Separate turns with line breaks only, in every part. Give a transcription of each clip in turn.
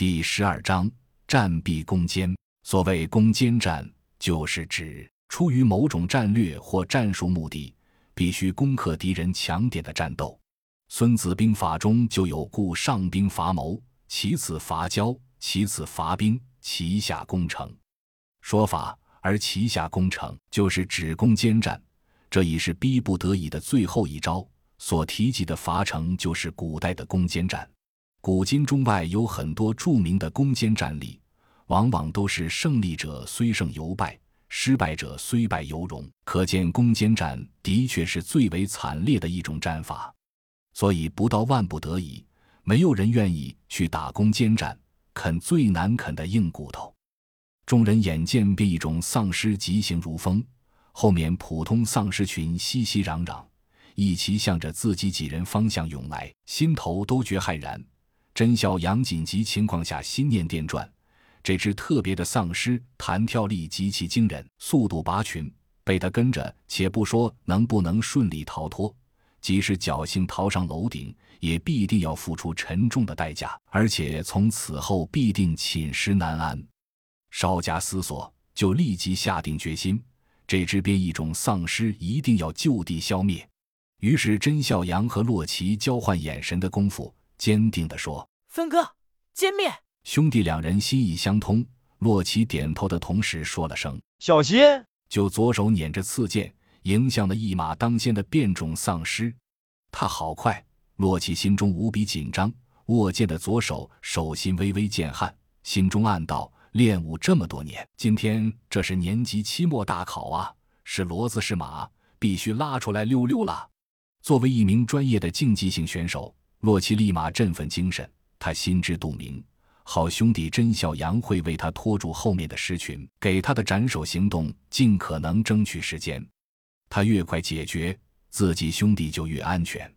第十二章战必攻坚。所谓攻坚战，就是指出于某种战略或战术目的，必须攻克敌人强点的战斗。《孙子兵法》中就有“故上兵伐谋，其次伐交，其次伐兵，其下攻城”说法，而其下攻城就是指攻坚战，这已是逼不得已的最后一招。所提及的伐城，就是古代的攻坚战。古今中外有很多著名的攻坚战例，往往都是胜利者虽胜犹败，失败者虽败犹荣。可见攻坚战的确是最为惨烈的一种战法。所以不到万不得已，没有人愿意去打攻坚战，啃最难啃的硬骨头。众人眼见便一种丧尸疾行如风，后面普通丧尸群熙熙攘攘，一齐向着自己几人方向涌来，心头都觉骇然。甄小杨紧急情况下心念电转，这只特别的丧尸弹跳力极其惊人，速度拔群，被他跟着，且不说能不能顺利逃脱，即使侥幸逃上楼顶，也必定要付出沉重的代价，而且从此后必定寝食难安。稍加思索，就立即下定决心，这只变异种丧尸一定要就地消灭。于是甄小杨和洛奇交换眼神的功夫。坚定地说：“
分割歼灭！”
兄弟两人心意相通。洛奇点头的同时说了声“
小心”，
就左手捻着刺剑，迎向了一马当先的变种丧尸。他好快！洛奇心中无比紧张，握剑的左手手心微微见汗，心中暗道：练武这么多年，今天这是年级期末大考啊，是骡子是马，必须拉出来溜溜了。作为一名专业的竞技性选手。洛奇立马振奋精神，他心知肚明，好兄弟甄小杨会为他拖住后面的狮群，给他的斩首行动尽可能争取时间。他越快解决，自己兄弟就越安全。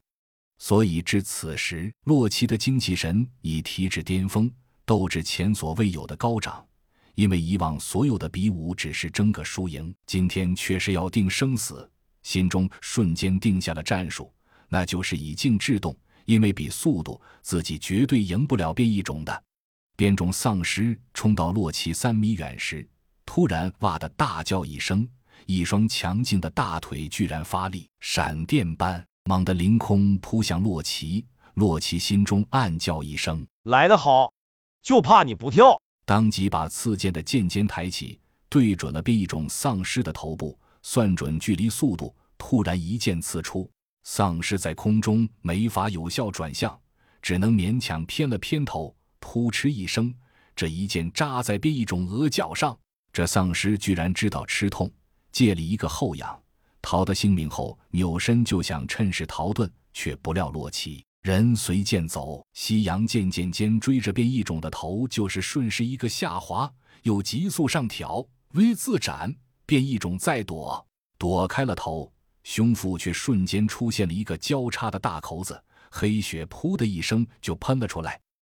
所以至此时，洛奇的精气神已提至巅峰，斗志前所未有的高涨。因为以往所有的比武只是争个输赢，今天却是要定生死，心中瞬间定下了战术，那就是以静制动。因为比速度，自己绝对赢不了变异种的。变种丧尸冲到洛奇三米远时，突然“哇”的大叫一声，一双强劲的大腿居然发力，闪电般猛地凌空扑向洛奇。洛奇心中暗叫一声：“
来得好，就怕你不跳！”
当即把刺剑的剑尖抬起，对准了变异种丧尸的头部，算准距离、速度，突然一剑刺出。丧尸在空中没法有效转向，只能勉强偏了偏头，扑哧一声，这一剑扎在变异种额角上。这丧尸居然知道吃痛，借了一个后仰，逃得性命后，扭身就想趁势逃遁，却不料洛奇人随剑走，夕阳渐渐间追着变异种的头，就是顺势一个下滑，又急速上挑，V 字斩，变异种再躲，躲开了头。胸腹却瞬间出现了一个交叉的大口子，黑血噗的一声就喷了出来。